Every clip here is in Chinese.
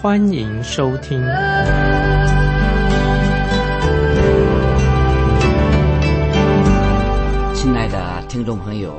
欢迎收听。亲爱的听众朋友，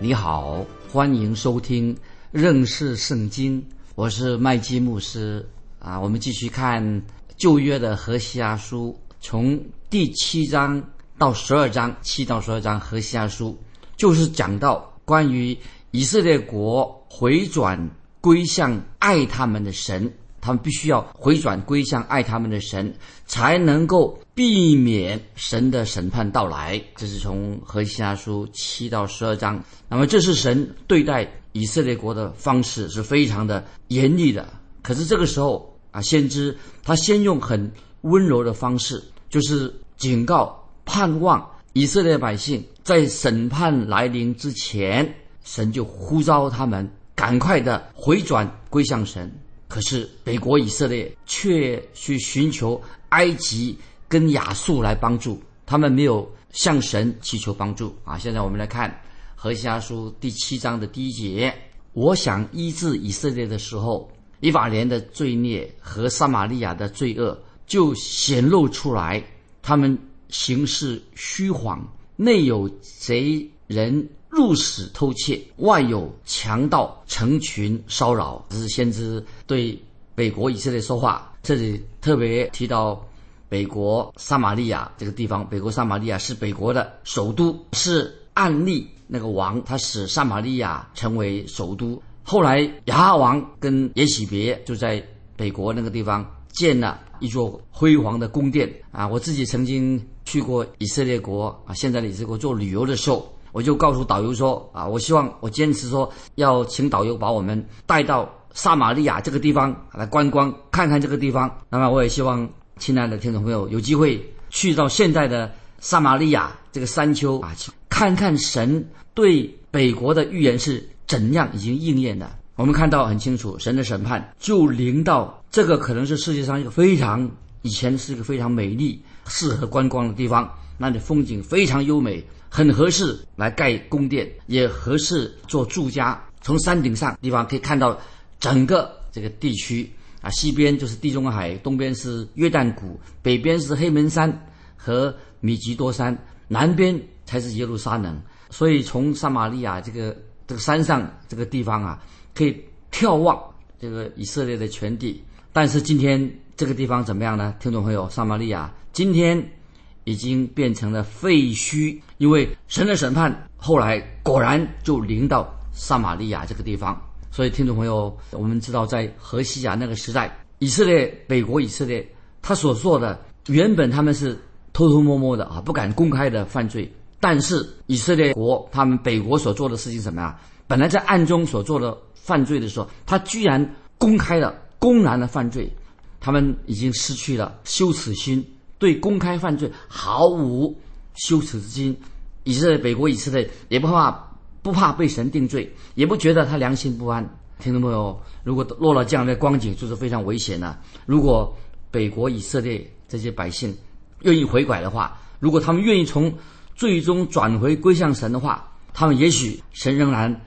你好，欢迎收听认识圣经，我是麦基牧师啊。我们继续看旧约的何西阿书，从第七章。到十二章，七到十二章和西阿书，就是讲到关于以色列国回转归向爱他们的神，他们必须要回转归向爱他们的神，才能够避免神的审判到来。这是从和西阿书七到十二章。那么，这是神对待以色列国的方式是非常的严厉的。可是这个时候啊，先知他先用很温柔的方式，就是警告。盼望以色列百姓在审判来临之前，神就呼召他们赶快的回转归向神。可是北国以色列却去寻求埃及跟亚述来帮助，他们没有向神祈求帮助啊！现在我们来看何西阿书第七章的第一节：我想医治以色列的时候，以法莲的罪孽和撒玛利亚的罪恶就显露出来，他们。行事虚谎，内有贼人入室偷窃，外有强盗成群骚扰。这是先知对北国以色列说话。这里特别提到北国撒玛利亚这个地方。北国撒玛利亚是北国的首都，是暗利那个王，他使撒玛利亚成为首都。后来亚哈王跟耶喜别就在北国那个地方建了一座辉煌的宫殿啊！我自己曾经。去过以色列国啊，现在的以色列国做旅游的时候，我就告诉导游说啊，我希望我坚持说要请导游把我们带到撒玛利亚这个地方来观光，看看这个地方。那么我也希望亲爱的听众朋友有机会去到现在的撒玛利亚这个山丘啊，去看看神对北国的预言是怎样已经应验的。我们看到很清楚，神的审判就临到这个可能是世界上一个非常以前是一个非常美丽。适合观光的地方，那里风景非常优美，很合适来盖宫殿，也合适做住家。从山顶上地方可以看到整个这个地区啊，西边就是地中海，东边是约旦谷，北边是黑门山和米吉多山，南边才是耶路撒冷。所以从撒玛利亚这个这个山上这个地方啊，可以眺望这个以色列的全地。但是今天这个地方怎么样呢？听众朋友，撒玛利亚。今天已经变成了废墟，因为神的审判后来果然就临到撒玛利亚这个地方。所以，听众朋友，我们知道在河西亚那个时代，以色列北国以色列他所做的原本他们是偷偷摸摸的啊，不敢公开的犯罪。但是以色列国他们北国所做的事情什么呀？本来在暗中所做的犯罪的时候，他居然公开了、公然的犯罪，他们已经失去了羞耻心。对公开犯罪毫无羞耻之心，以色列北国以色列也不怕不怕被神定罪，也不觉得他良心不安。听众朋友，如果落了这样的光景，就是非常危险的。如果北国以色列这些百姓愿意悔改的话，如果他们愿意从最终转回归向神的话，他们也许神仍然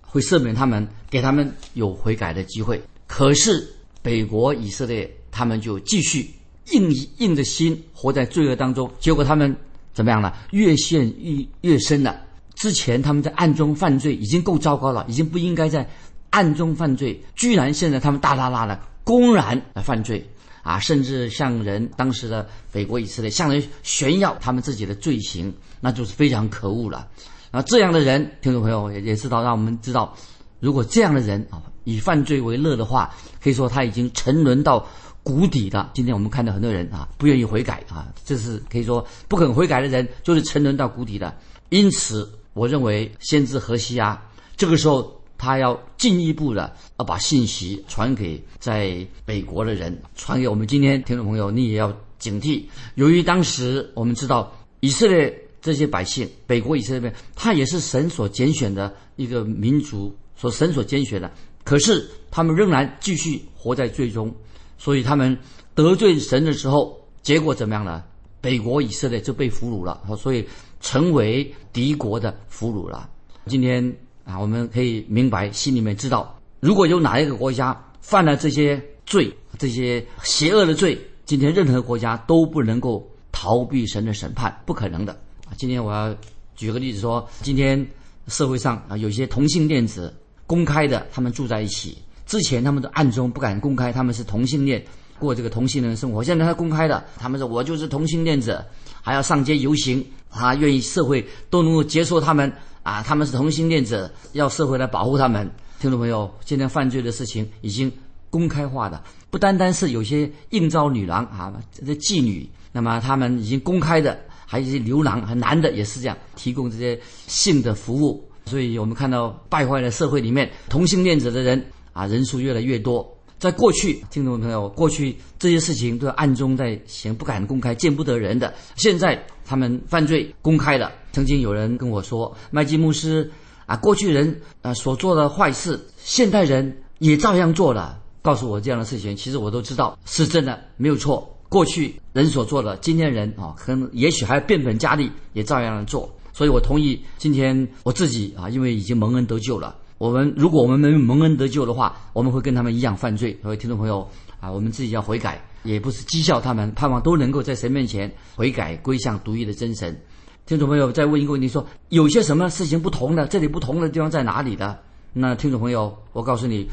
会赦免他们，给他们有悔改的机会。可是北国以色列他们就继续。硬硬着心活在罪恶当中，结果他们怎么样了？越陷越越深了。之前他们在暗中犯罪已经够糟糕了，已经不应该在暗中犯罪，居然现在他们大大大的公然来犯罪啊！甚至向人当时的北国以色列向人炫耀他们自己的罪行，那就是非常可恶了。啊，这样的人，听众朋友也也知道，让我们知道，如果这样的人啊以犯罪为乐的话，可以说他已经沉沦到。谷底的，今天我们看到很多人啊，不愿意悔改啊，这是可以说不肯悔改的人，就是沉沦到谷底的。因此，我认为先知何西阿这个时候他要进一步的要把信息传给在北国的人，传给我们今天听众朋友，你也要警惕。由于当时我们知道以色列这些百姓，北国以色列，他也是神所拣选的一个民族，所神所拣选的，可是他们仍然继续活在最终，所以他们得罪神的时候，结果怎么样呢？北国以色列就被俘虏了，所以成为敌国的俘虏了。今天啊，我们可以明白，心里面知道，如果有哪一个国家犯了这些罪、这些邪恶的罪，今天任何国家都不能够逃避神的审判，不可能的。啊，今天我要举个例子说，今天社会上啊，有些同性恋者公开的，他们住在一起，之前他们都暗中不敢公开他们是同性恋。过这个同性恋生活，现在他公开了，他们说我就是同性恋者，还要上街游行，他愿意社会都能够接受他们啊，他们是同性恋者，要社会来保护他们。听众朋友，现在犯罪的事情已经公开化的，不单单是有些应召女郎啊，这些妓女，那么他们已经公开的，还有一些流氓和男的也是这样提供这些性的服务，所以我们看到败坏的社会里面，同性恋者的人啊，人数越来越多。在过去，听众朋友，过去这些事情都是暗中在行，不敢公开，见不得人的。现在他们犯罪公开了。曾经有人跟我说，麦基牧师啊，过去人啊所做的坏事，现代人也照样做了。告诉我这样的事情，其实我都知道是真的，没有错。过去人所做的，今天人啊，可能也许还变本加厉，也照样做。所以我同意，今天我自己啊，因为已经蒙恩得救了。我们如果我们没蒙恩得救的话，我们会跟他们一样犯罪。各位听众朋友啊，我们自己要悔改，也不是讥笑他们，盼望都能够在神面前悔改，归向独一的真神。听众朋友再问一个问题，说有些什么事情不同的？这里不同的地方在哪里的？那听众朋友，我告诉你，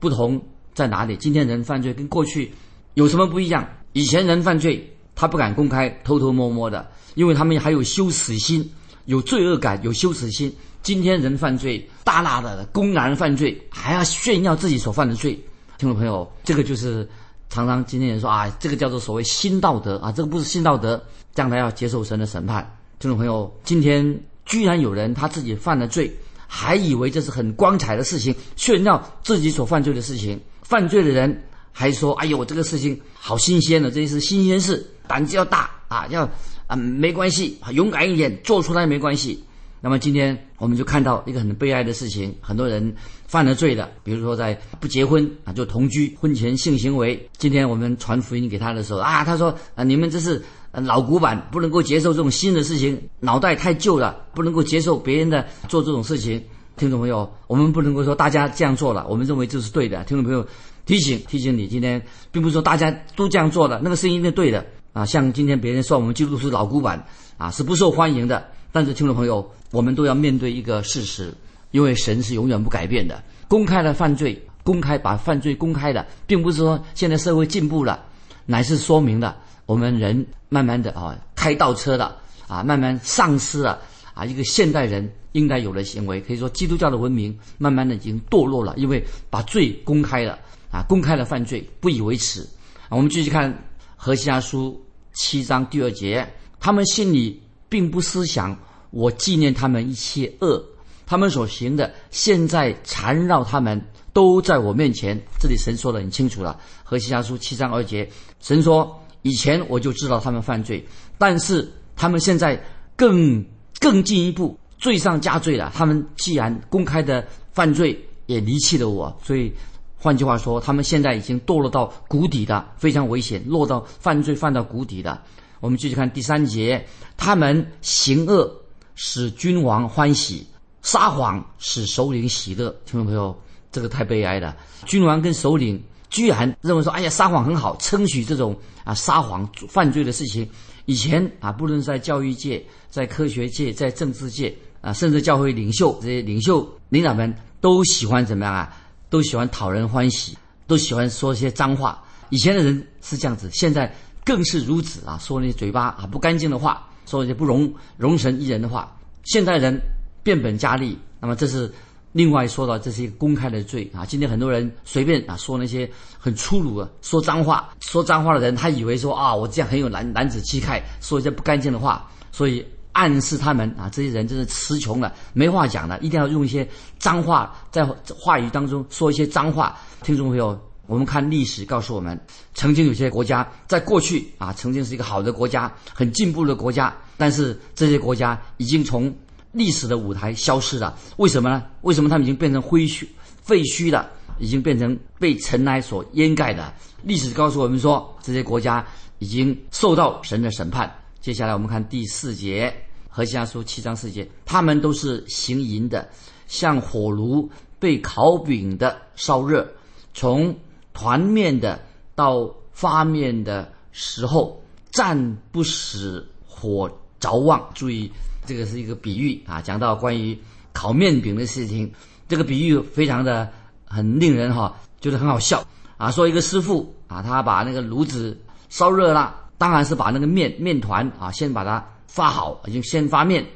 不同在哪里？今天人犯罪跟过去有什么不一样？以前人犯罪，他不敢公开，偷偷摸摸的，因为他们还有羞耻心，有罪恶感，有羞耻心。今天人犯罪，大大的公然犯罪，还要炫耀自己所犯的罪。听众朋友，这个就是常常今天人说啊，这个叫做所谓新道德啊，这个不是新道德，将来要接受神的审判。听众朋友，今天居然有人他自己犯了罪，还以为这是很光彩的事情，炫耀自己所犯罪的事情。犯罪的人还说：“哎呦，这个事情好新鲜的，这是新鲜事，胆子要大啊，要啊没关系，勇敢一点，做出来没关系。”那么今天我们就看到一个很悲哀的事情，很多人犯了罪的，比如说在不结婚啊就同居，婚前性行为。今天我们传福音给他的时候啊，他说啊你们这是老古板，不能够接受这种新的事情，脑袋太旧了，不能够接受别人的做这种事情。听众朋友，我们不能够说大家这样做了，我们认为这是对的。听众朋友提醒提醒你，今天并不是说大家都这样做了，那个是一定对的啊。像今天别人说我们基督徒是老古板啊，是不受欢迎的。但是听众朋友，我们都要面对一个事实，因为神是永远不改变的。公开了犯罪，公开把犯罪公开的，并不是说现在社会进步了，乃是说明了我们人慢慢的啊开倒车了啊，慢慢丧失了啊一个现代人应该有的行为。可以说，基督教的文明慢慢的已经堕落了，因为把罪公开了啊，公开了犯罪，不以为耻。我们继续看何西阿书七章第二节，他们心里。并不思想，我纪念他们一切恶，他们所行的，现在缠绕他们，都在我面前。这里神说的很清楚了，《何西阿书》七章二节，神说：以前我就知道他们犯罪，但是他们现在更更进一步，罪上加罪了。他们既然公开的犯罪，也离弃了我，所以换句话说，他们现在已经堕落到谷底的，非常危险，落到犯罪犯到谷底的。我们继续看第三节，他们行恶使君王欢喜，撒谎使首领喜乐。听众朋友，这个太悲哀了。君王跟首领居然认为说：“哎呀，撒谎很好，称许这种啊撒谎犯罪的事情。”以前啊，不论在教育界、在科学界、在政治界啊，甚至教会领袖这些领袖领导们都喜欢怎么样啊？都喜欢讨人欢喜，都喜欢说一些脏话。以前的人是这样子，现在。更是如此啊！说那些嘴巴啊不干净的话，说一些不容容神一人的话。现代人变本加厉，那么这是另外说到，这是一个公开的罪啊！今天很多人随便啊说那些很粗鲁的、说脏话、说脏话的人，他以为说啊我这样很有男男子气概，说一些不干净的话。所以暗示他们啊，这些人真是词穷了，没话讲了，一定要用一些脏话在话语当中说一些脏话。听众朋友，我们看历史告诉我们，曾经有些国家在过去啊，曾经是一个好的国家，很进步的国家，但是这些国家已经从历史的舞台消失了。为什么呢？为什么他们已经变成灰墟、废墟了？已经变成被尘埃所掩盖的。历史告诉我们说，这些国家已经受到神的审判。接下来我们看第四节《何西阿书》七章四节，他们都是行淫的，像火炉被烤饼的烧热，从团面的到发面的时候，暂不使火着旺。注意，这个是一个比喻啊，讲到关于烤面饼的事情，这个比喻非常的。很令人哈觉得很好笑啊！说一个师傅啊，他把那个炉子烧热了，当然是把那个面面团啊先把它发好，已经先发面，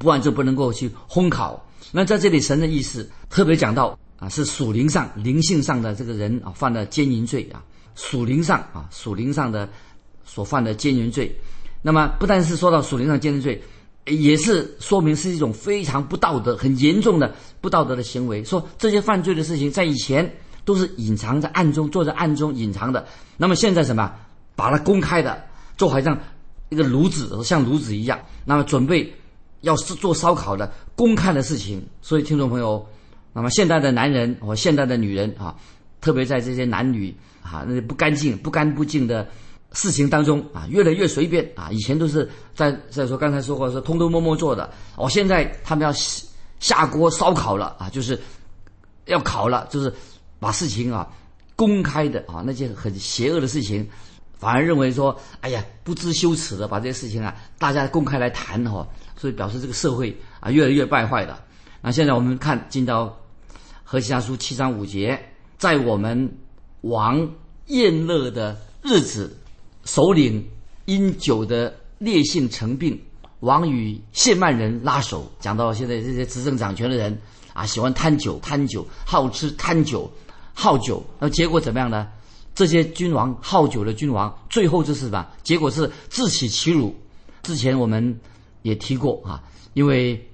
不然就不能够去烘烤。那在这里神的意思特别讲到是属灵上灵性上的这个人啊犯了奸淫罪啊，属灵上啊属灵上的所犯的奸淫罪。那么不但是说到属灵上奸淫罪。也是说明是一种非常不道德、很严重的不道德的行为。说这些犯罪的事情在以前都是隐藏在暗中，做在暗中隐藏的。那么现在什么？把它公开的，就好像一个炉子，像炉子一样。那么准备要是做烧烤的公开的事情。所以听众朋友，那么现代的男人和现代的女人啊，特别在这些男女啊那些不干净、不干不净的。事情当中啊，越来越随便啊！以前都是在在说刚才说过是偷偷摸摸做的，哦，现在他们要下锅烧烤了啊，就是要烤了，就是把事情啊公开的啊那些很邪恶的事情，反而认为说，哎呀，不知羞耻的把这些事情啊大家公开来谈哈，所以表示这个社会啊越来越败坏的。那现在我们看进到何西阿书七章五节，在我们王宴乐的日子。首领因酒的烈性成病，王与谢曼人拉手。讲到现在这些执政掌权的人啊，喜欢贪酒、贪酒、好吃、贪酒、好酒。那结果怎么样呢？这些君王好酒的君王，最后就是什么？结果是自取其辱。之前我们也提过啊，因为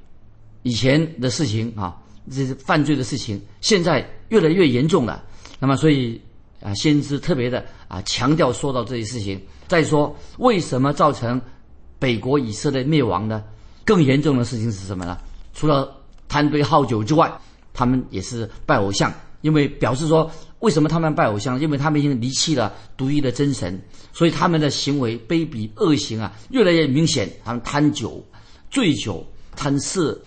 以前的事情啊，这些犯罪的事情，现在越来越严重了。那么所以。啊，先知特别的啊强调说到这些事情。再说，为什么造成北国以色列灭亡呢？更严重的事情是什么呢？除了贪杯好酒之外，他们也是拜偶像。因为表示说，为什么他们拜偶像？因为他们已经离弃了独一的真神，所以他们的行为卑鄙恶行啊，越来越明显。他们贪酒、醉酒、贪色、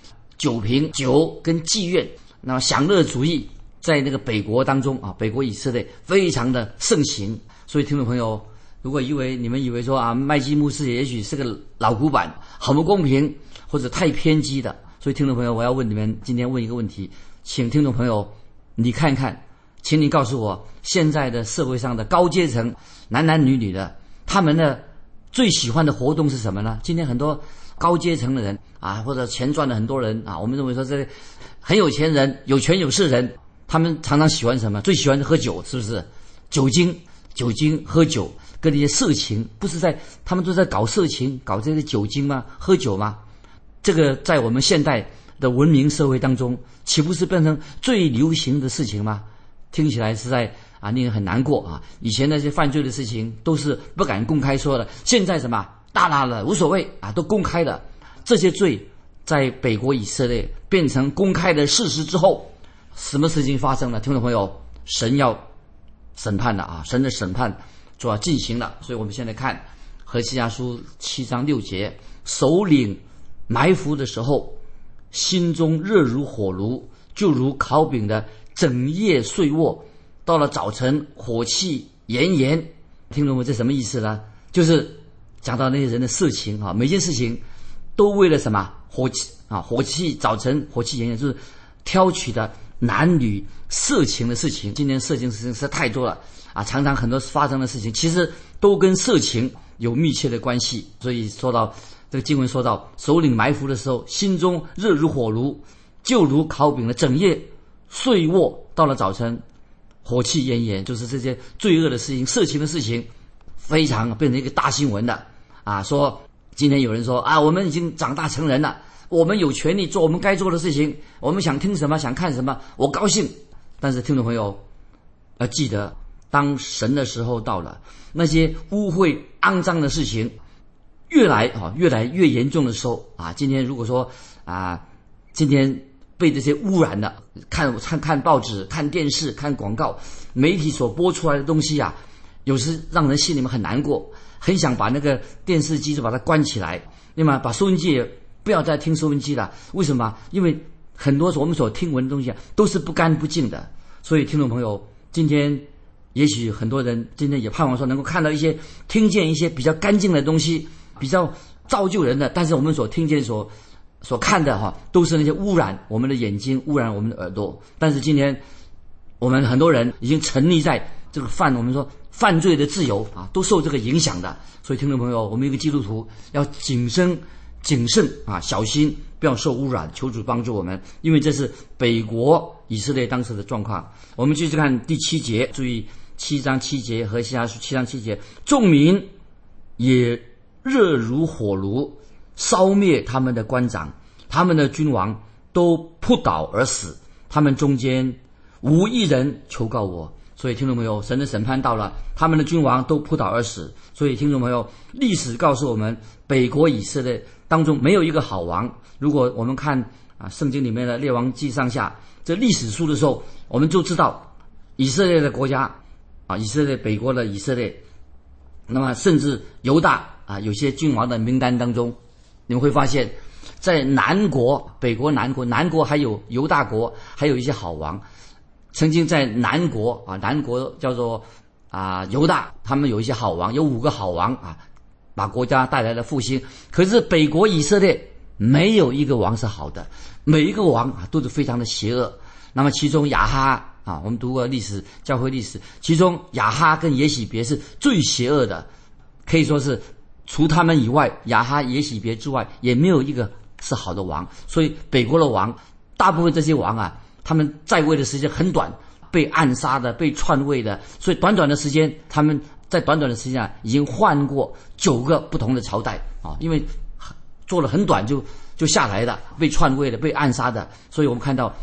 酒瓶、酒跟妓院，那么享乐主义。在那个北国当中啊，北国以色列非常的盛行，所以听众朋友，如果以为你们以为说啊，麦基牧师也许是个老古板，很不公平或者太偏激的，所以听众朋友，我要问你们，今天问一个问题，请听众朋友你看看，请你告诉我，现在的社会上的高阶层男男女女的，他们的最喜欢的活动是什么呢？今天很多高阶层的人啊，或者钱赚的很多人啊，我们认为说这很有钱人、有权有势人。他们常常喜欢什么？最喜欢喝酒，是不是？酒精、酒精、喝酒，跟那些色情，不是在他们都在搞色情、搞这些酒精吗？喝酒吗？这个在我们现代的文明社会当中，岂不是变成最流行的事情吗？听起来实在啊，令人很难过啊！以前那些犯罪的事情都是不敢公开说的，现在什么大大的无所谓啊，都公开的。这些罪在北国以色列变成公开的事实之后。什么事情发生了？听众朋友，神要审判了啊！神的审判就要进行了。所以我们现在看《何西阿书》七章六节：首领埋伏的时候，心中热如火炉，就如烤饼的整夜睡卧；到了早晨，火气炎炎。听众们，这什么意思呢？就是讲到那些人的色情啊，每件事情都为了什么？火气啊，火气早晨火气炎炎，就是挑取的。男女色情的事情，今天色情事情实在太多了啊！常常很多发生的事情，其实都跟色情有密切的关系。所以说到这个经文，说到首领埋伏的时候，心中热如火炉，就如烤饼的整夜睡卧，到了早晨，火气炎炎，就是这些罪恶的事情、色情的事情，非常变成一个大新闻的啊！说今天有人说啊，我们已经长大成人了，我们有权利做我们该做的事情，我们想听什么，想看什么，我高兴。但是听众朋友要记得，当神的时候到了，那些污秽肮脏的事情越来啊越来越严重的时候啊，今天如果说啊，今天被这些污染的，看看看报纸、看电视、看广告、媒体所播出来的东西啊，有时让人心里面很难过。很想把那个电视机就把它关起来，那么把收音机也不要再听收音机了。为什么？因为很多我们所听闻的东西啊，都是不干不净的。所以，听众朋友，今天也许很多人今天也盼望说能够看到一些、听见一些比较干净的东西，比较造就人的。但是我们所听见、所所看的哈，都是那些污染我们的眼睛、污染我们的耳朵。但是今天我们很多人已经沉溺在这个犯，我们说。犯罪的自由啊，都受这个影响的。所以，听众朋友，我们一个基督徒要谨慎、谨慎啊，小心不要受污染。求主帮助我们，因为这是北国以色列当时的状况。我们继续看第七节，注意七章七节和其他七章七节，众民也热如火炉，烧灭他们的官长，他们的君王都扑倒而死，他们中间无一人求告我。所以，听众朋友，神的审判到了，他们的君王都扑倒而死。所以，听众朋友，历史告诉我们，北国以色列当中没有一个好王。如果我们看啊，圣经里面的列王记上下这历史书的时候，我们就知道以色列的国家啊，以色列北国的以色列，那么甚至犹大啊，有些君王的名单当中，你们会发现，在南国、北国、南国、南国还有犹大国，还有一些好王。曾经在南国啊，南国叫做啊犹大，他们有一些好王，有五个好王啊，把国家带来了复兴。可是北国以色列没有一个王是好的，每一个王啊都是非常的邪恶。那么其中亚哈啊，我们读过历史教会历史，其中亚哈跟耶喜别是最邪恶的，可以说是除他们以外，亚哈耶喜别之外，也没有一个是好的王。所以北国的王，大部分这些王啊。他们在位的时间很短，被暗杀的，被篡位的，所以短短的时间，他们在短短的时间啊，已经换过九个不同的朝代啊，因为做了很短就就下来的，被篡位的，被暗杀的，所以我们看到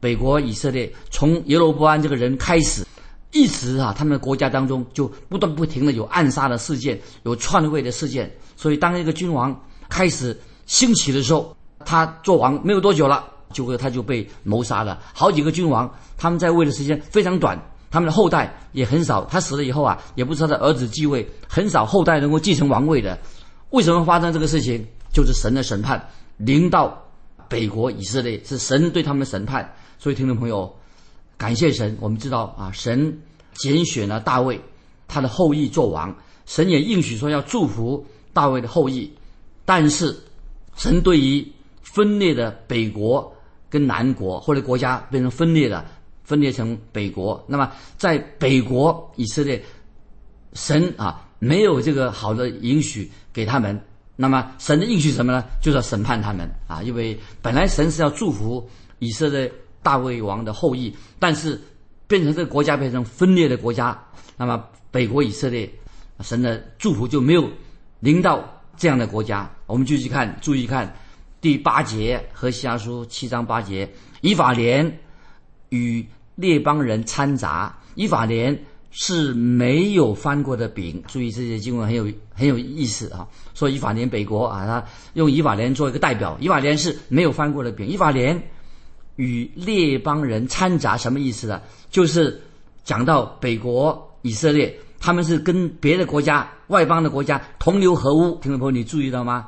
北国以色列从耶罗波安这个人开始，一直啊，他们的国家当中就不断不停的有暗杀的事件，有篡位的事件，所以当一个君王开始兴起的时候，他做王没有多久了。就会他就被谋杀了，好几个君王，他们在位的时间非常短，他们的后代也很少。他死了以后啊，也不知道他的儿子继位，很少后代能够继承王位的。为什么发生这个事情？就是神的审判临到北国以色列，是神对他们的审判。所以听众朋友，感谢神，我们知道啊，神拣选了大卫，他的后裔做王，神也应许说要祝福大卫的后裔，但是神对于分裂的北国。跟南国或者国家变成分裂了，分裂成北国。那么在北国以色列，神啊没有这个好的允许给他们。那么神的应许什么呢？就是要审判他们啊！因为本来神是要祝福以色列大卫王的后裔，但是变成这个国家变成分裂的国家，那么北国以色列神的祝福就没有临到这样的国家。我们继续看，注意看。第八节和西阿书七章八节，以法莲与列邦人掺杂，以法莲是没有翻过的饼。注意这些经文很有很有意思啊！说以法莲北国啊，他用以法莲做一个代表，以法莲是没有翻过的饼。以法莲与列邦人掺杂什么意思呢？就是讲到北国以色列，他们是跟别的国家、外邦的国家同流合污。听众朋友，你注意到吗？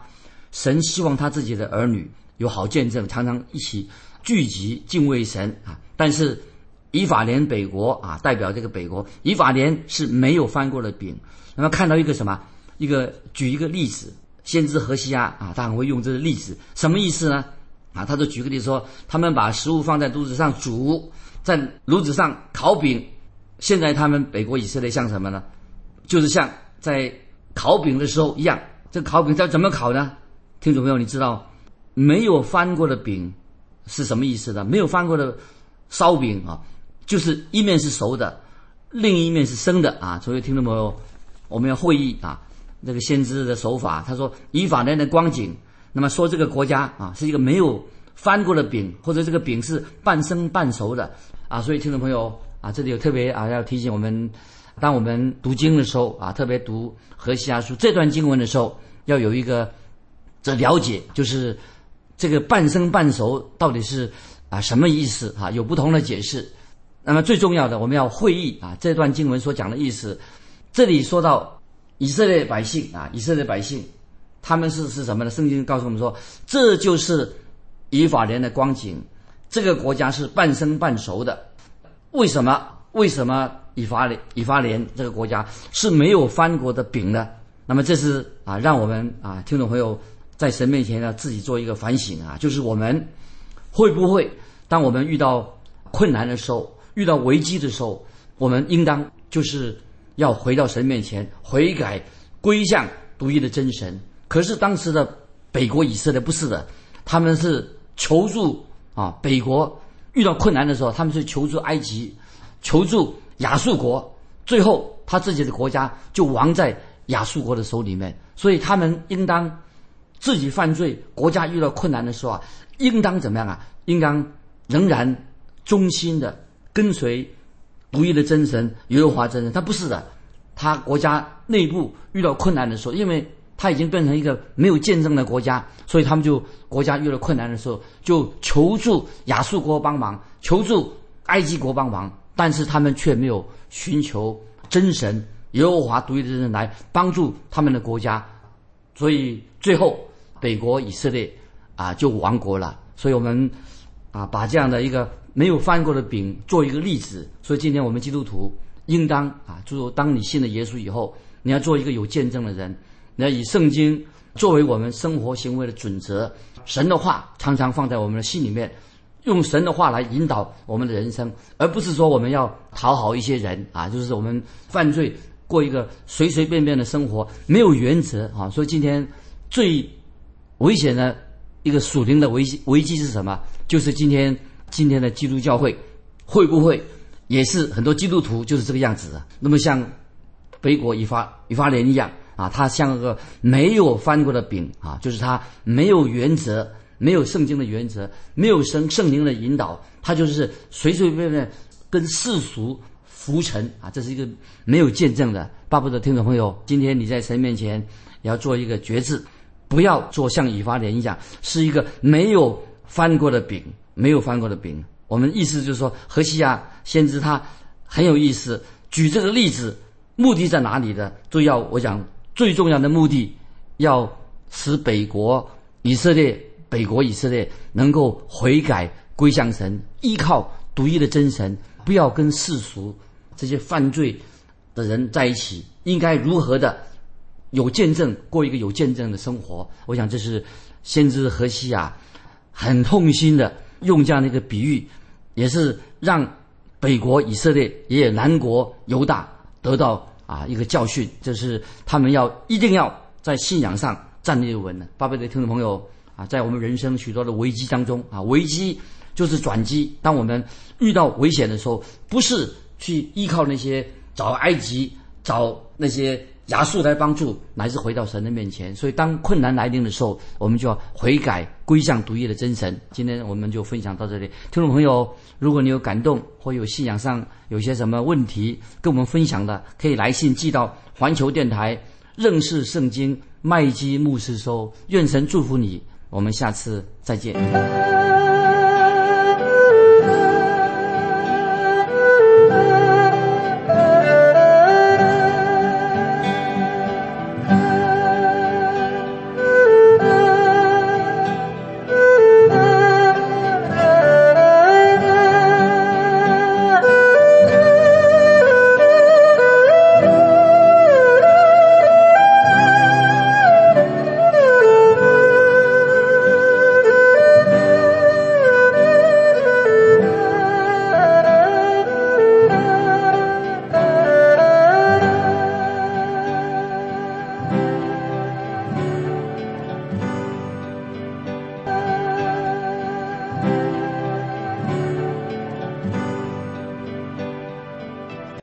神希望他自己的儿女有好见证，常常一起聚集敬畏神啊。但是以法莲北国啊，代表这个北国，以法莲是没有翻过的饼。那么看到一个什么？一个举一个例子，先知何西阿啊，他很会用这个例子，什么意思呢？啊，他就举个例子说，他们把食物放在炉子上煮，在炉子上烤饼。现在他们北国以色列像什么呢？就是像在烤饼的时候一样。这烤饼要怎么烤呢？听众朋友，你知道没有翻过的饼是什么意思的？没有翻过的烧饼啊，就是一面是熟的，另一面是生的啊。所以听众朋友，我们要会意啊，这个先知的手法，他说以法莲的光景，那么说这个国家啊是一个没有翻过的饼，或者这个饼是半生半熟的啊。所以听众朋友啊，这里有特别啊要提醒我们，当我们读经的时候啊，特别读何西阿书这段经文的时候，要有一个这了解，就是这个半生半熟到底是啊什么意思啊？有不同的解释。那么最重要的，我们要会意啊这段经文所讲的意思。这里说到以色列百姓啊，以色列百姓，他们是是什么呢？圣经告诉我们说，这就是以法莲的光景，这个国家是半生半熟的。为什么？为什么以法莲以法莲这个国家是没有翻过的饼呢？那么这是啊，让我们啊听众朋友在神面前呢自己做一个反省啊，就是我们会不会当我们遇到困难的时候？遇到危机的时候，我们应当就是要回到神面前悔改，归向独一的真神。可是当时的北国以色列不是的，他们是求助啊，北国遇到困难的时候，他们是求助埃及，求助亚述国，最后他自己的国家就亡在亚述国的手里面。所以他们应当自己犯罪，国家遇到困难的时候啊，应当怎么样啊？应当仍然忠心的。跟随独一的真神耶和华真神，他不是的。他国家内部遇到困难的时候，因为他已经变成一个没有见证的国家，所以他们就国家遇到困难的时候，就求助亚述国帮忙，求助埃及国帮忙，但是他们却没有寻求真神耶和华独一的真神来帮助他们的国家，所以最后北国以色列啊就亡国了。所以我们啊把这样的一个。没有翻过的饼做一个例子，所以今天我们基督徒应当啊，就是当你信了耶稣以后，你要做一个有见证的人，你要以圣经作为我们生活行为的准则，神的话常常放在我们的心里面，用神的话来引导我们的人生，而不是说我们要讨好一些人啊，就是我们犯罪过一个随随便便的生活，没有原则啊。所以今天最危险的一个属灵的危机危机是什么？就是今天。今天的基督教会会不会也是很多基督徒就是这个样子的？那么像北国以法以法莲一样啊，他像个没有翻过的饼啊，就是他没有原则，没有圣经的原则，没有圣圣灵的引导，他就是随随便便跟世俗浮沉啊，这是一个没有见证的。巴不得听众朋友，今天你在神面前也要做一个决志，不要做像以法莲一样，是一个没有翻过的饼。没有翻过的饼，我们意思就是说，何西亚先知他很有意思，举这个例子，目的在哪里的？都要我讲最重要的目的，要使北国以色列、北国以色列能够悔改归向神，依靠独一的真神，不要跟世俗这些犯罪的人在一起，应该如何的有见证，过一个有见证的生活？我想这是先知何西亚很痛心的。用这样的一个比喻，也是让北国以色列也有南国犹大得到啊一个教训，就是他们要一定要在信仰上站立稳的。巴贝的听众朋友啊，在我们人生许多的危机当中啊，危机就是转机。当我们遇到危险的时候，不是去依靠那些找埃及找那些。亚述来帮助，乃至回到神的面前。所以，当困难来临的时候，我们就要悔改，归向独一的真神。今天我们就分享到这里。听众朋友，如果你有感动或有信仰上有些什么问题跟我们分享的，可以来信寄到环球电台认识圣经麦基牧师收。愿神祝福你，我们下次再见。